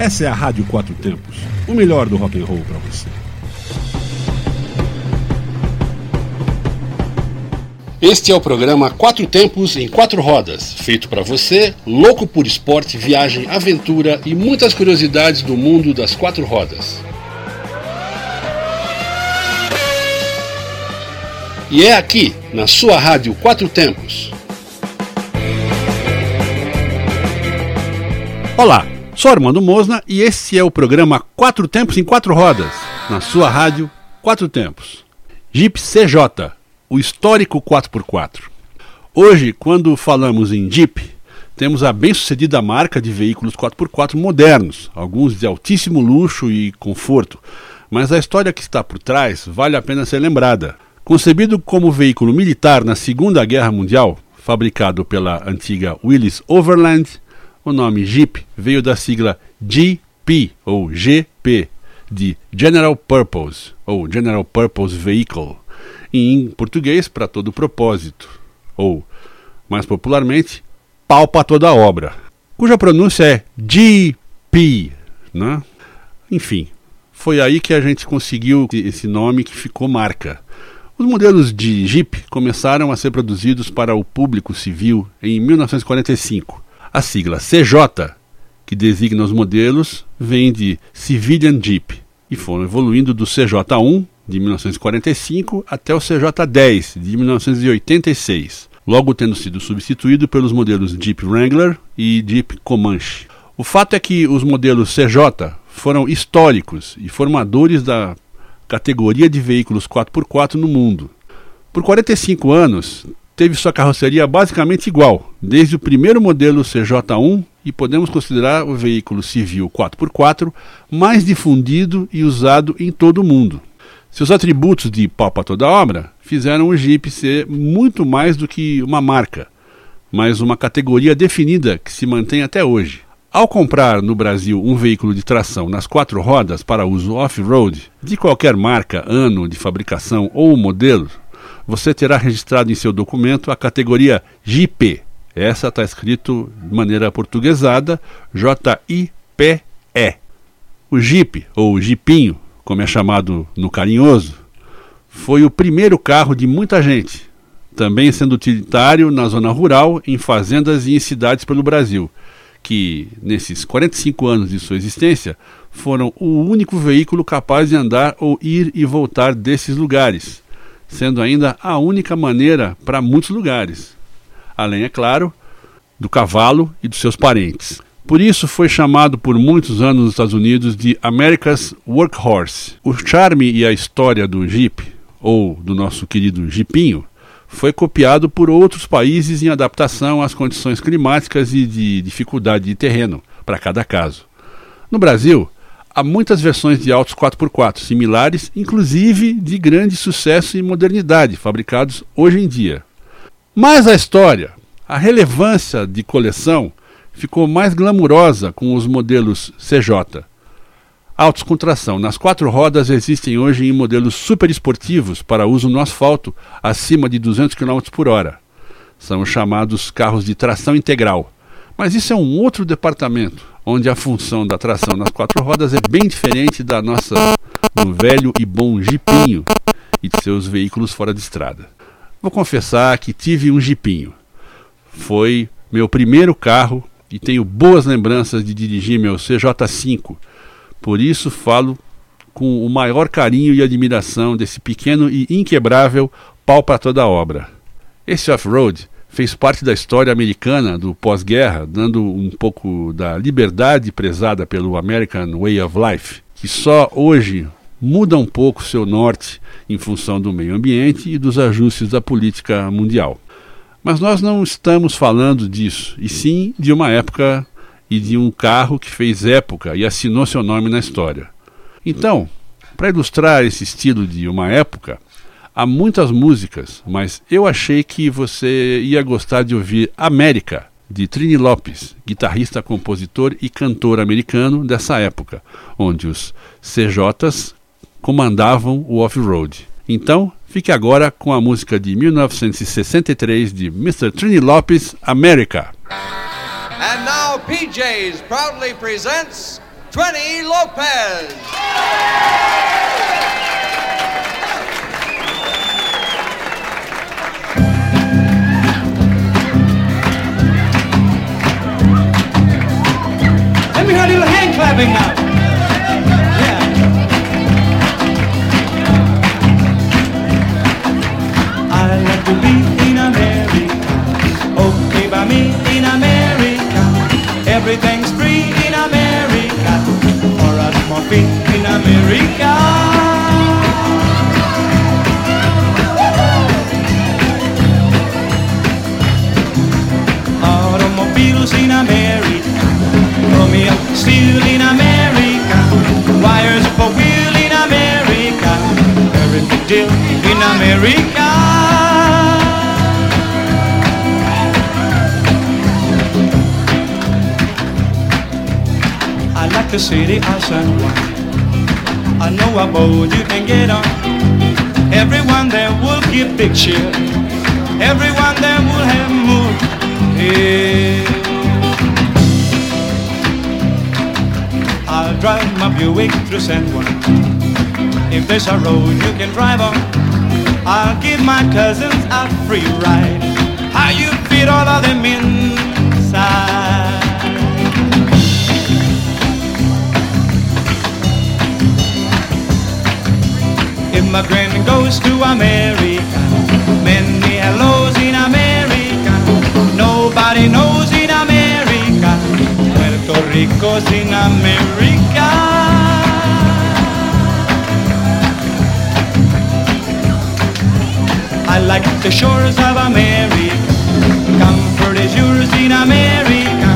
Essa é a Rádio Quatro Tempos, o melhor do rock and roll para você. Este é o programa Quatro Tempos em Quatro Rodas, feito para você, louco por esporte, viagem, aventura e muitas curiosidades do mundo das quatro rodas. E é aqui, na sua rádio Quatro Tempos. Olá, sou Armando Mosna e esse é o programa Quatro Tempos em Quatro Rodas, na sua rádio Quatro Tempos. Jeep CJ, o histórico 4x4. Hoje, quando falamos em Jeep, temos a bem-sucedida marca de veículos 4x4 modernos, alguns de altíssimo luxo e conforto, mas a história que está por trás vale a pena ser lembrada. Concebido como veículo militar na Segunda Guerra Mundial, fabricado pela antiga Willis Overland, o nome Jeep veio da sigla GP ou GP, de General Purpose ou General Purpose Vehicle, em português para todo propósito, ou, mais popularmente, pau para toda obra, cuja pronúncia é GP. Né? Enfim, foi aí que a gente conseguiu esse nome que ficou marca. Os modelos de Jeep começaram a ser produzidos para o público civil em 1945. A sigla CJ, que designa os modelos, vem de Civilian Jeep e foram evoluindo do CJ1 de 1945 até o CJ10 de 1986, logo tendo sido substituído pelos modelos Jeep Wrangler e Jeep Comanche. O fato é que os modelos CJ foram históricos e formadores da categoria de veículos 4x4 no mundo. Por 45 anos, teve sua carroceria basicamente igual, desde o primeiro modelo CJ1 e podemos considerar o veículo civil 4x4 mais difundido e usado em todo o mundo. Seus atributos de pau para toda obra fizeram o Jeep ser muito mais do que uma marca, mas uma categoria definida que se mantém até hoje. Ao comprar no Brasil um veículo de tração nas quatro rodas para uso off-road, de qualquer marca, ano de fabricação ou modelo, você terá registrado em seu documento a categoria JP. Essa está escrito de maneira portuguesada, J-I-P-E. O Jeep, ou Jeepinho, como é chamado no carinhoso, foi o primeiro carro de muita gente, também sendo utilitário na zona rural, em fazendas e em cidades pelo Brasil que, nesses 45 anos de sua existência, foram o único veículo capaz de andar ou ir e voltar desses lugares, sendo ainda a única maneira para muitos lugares, além, é claro, do cavalo e dos seus parentes. Por isso foi chamado por muitos anos nos Estados Unidos de America's Workhorse. O charme e a história do Jeep, ou do nosso querido Jeepinho, foi copiado por outros países em adaptação às condições climáticas e de dificuldade de terreno para cada caso. No Brasil, há muitas versões de autos 4x4 similares, inclusive de grande sucesso e modernidade, fabricados hoje em dia. Mas a história, a relevância de coleção ficou mais glamurosa com os modelos CJ, Autos com tração nas quatro rodas existem hoje em modelos super esportivos para uso no asfalto acima de 200 km por hora. São chamados carros de tração integral. Mas isso é um outro departamento, onde a função da tração nas quatro rodas é bem diferente da nossa do velho e bom jipinho e de seus veículos fora de estrada. Vou confessar que tive um jipinho. Foi meu primeiro carro e tenho boas lembranças de dirigir meu CJ5 por isso falo com o maior carinho e admiração desse pequeno e inquebrável pau para toda obra. Esse off-road fez parte da história americana do pós-guerra, dando um pouco da liberdade prezada pelo American Way of Life, que só hoje muda um pouco seu norte em função do meio ambiente e dos ajustes da política mundial. Mas nós não estamos falando disso, e sim de uma época e de um carro que fez época e assinou seu nome na história. Então, para ilustrar esse estilo de uma época, há muitas músicas, mas eu achei que você ia gostar de ouvir América, de Trini Lopes, guitarrista, compositor e cantor americano dessa época, onde os CJs comandavam o off-road. Então, fique agora com a música de 1963 de Mr. Trini Lopes, América. And now PJs proudly presents Trenny Lopez. In America. Romeo steel in America. Wires for wheel in America. Every big deal in America. I like the city of San Juan. I know a boat you can get on. Everyone there will give big cheer. Everyone there will have more. Yeah. Drive my Buick through San Juan. If there's a road you can drive on, I'll give my cousins a free ride. How you fit all of them inside? Immigrant goes to America. Many hellos in America. Nobody knows in America. Puerto Rico's in America. The shores of America. Comfort is yours in America.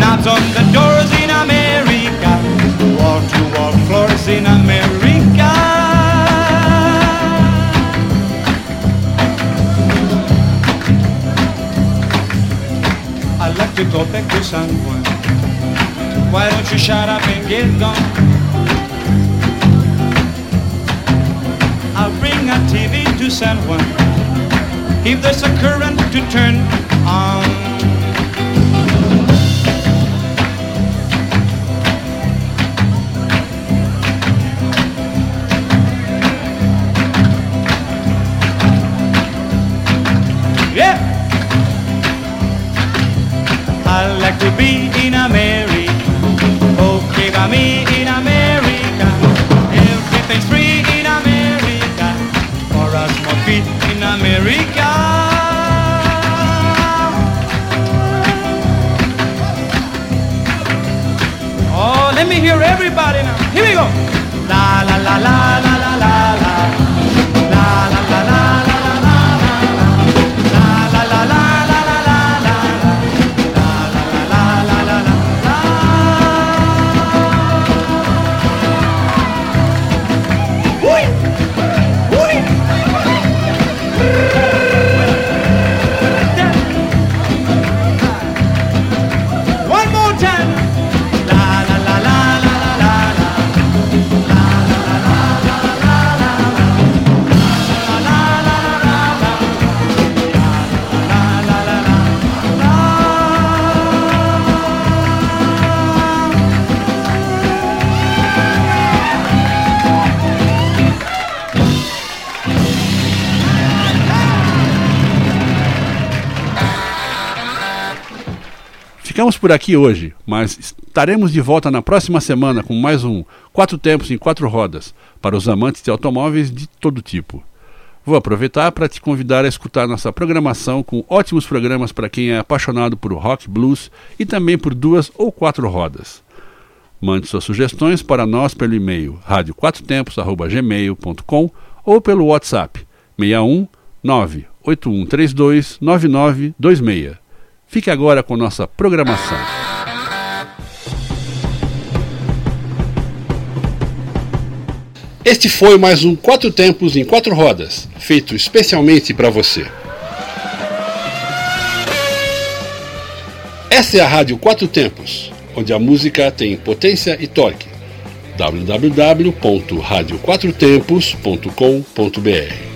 Knobs on the doors in America. Wall to wall floors in America. I'd like to go back to San Juan. Why don't you shut up and get gone? I'll bring a TV to San Juan. If there's a current to turn on. Hear everybody now. Here we go. La la la la la. Ficamos por aqui hoje, mas estaremos de volta na próxima semana com mais um Quatro Tempos em Quatro Rodas para os amantes de automóveis de todo tipo. Vou aproveitar para te convidar a escutar nossa programação com ótimos programas para quem é apaixonado por rock, blues e também por duas ou quatro rodas. Mande suas sugestões para nós pelo e-mail radioquatrotempos@gmail.com ou pelo WhatsApp 61 98132 9926. Fique agora com nossa programação. Este foi mais um Quatro Tempos em Quatro Rodas, feito especialmente para você. Essa é a Rádio Quatro Tempos, onde a música tem potência e torque. www.radioquatrotempos.com.br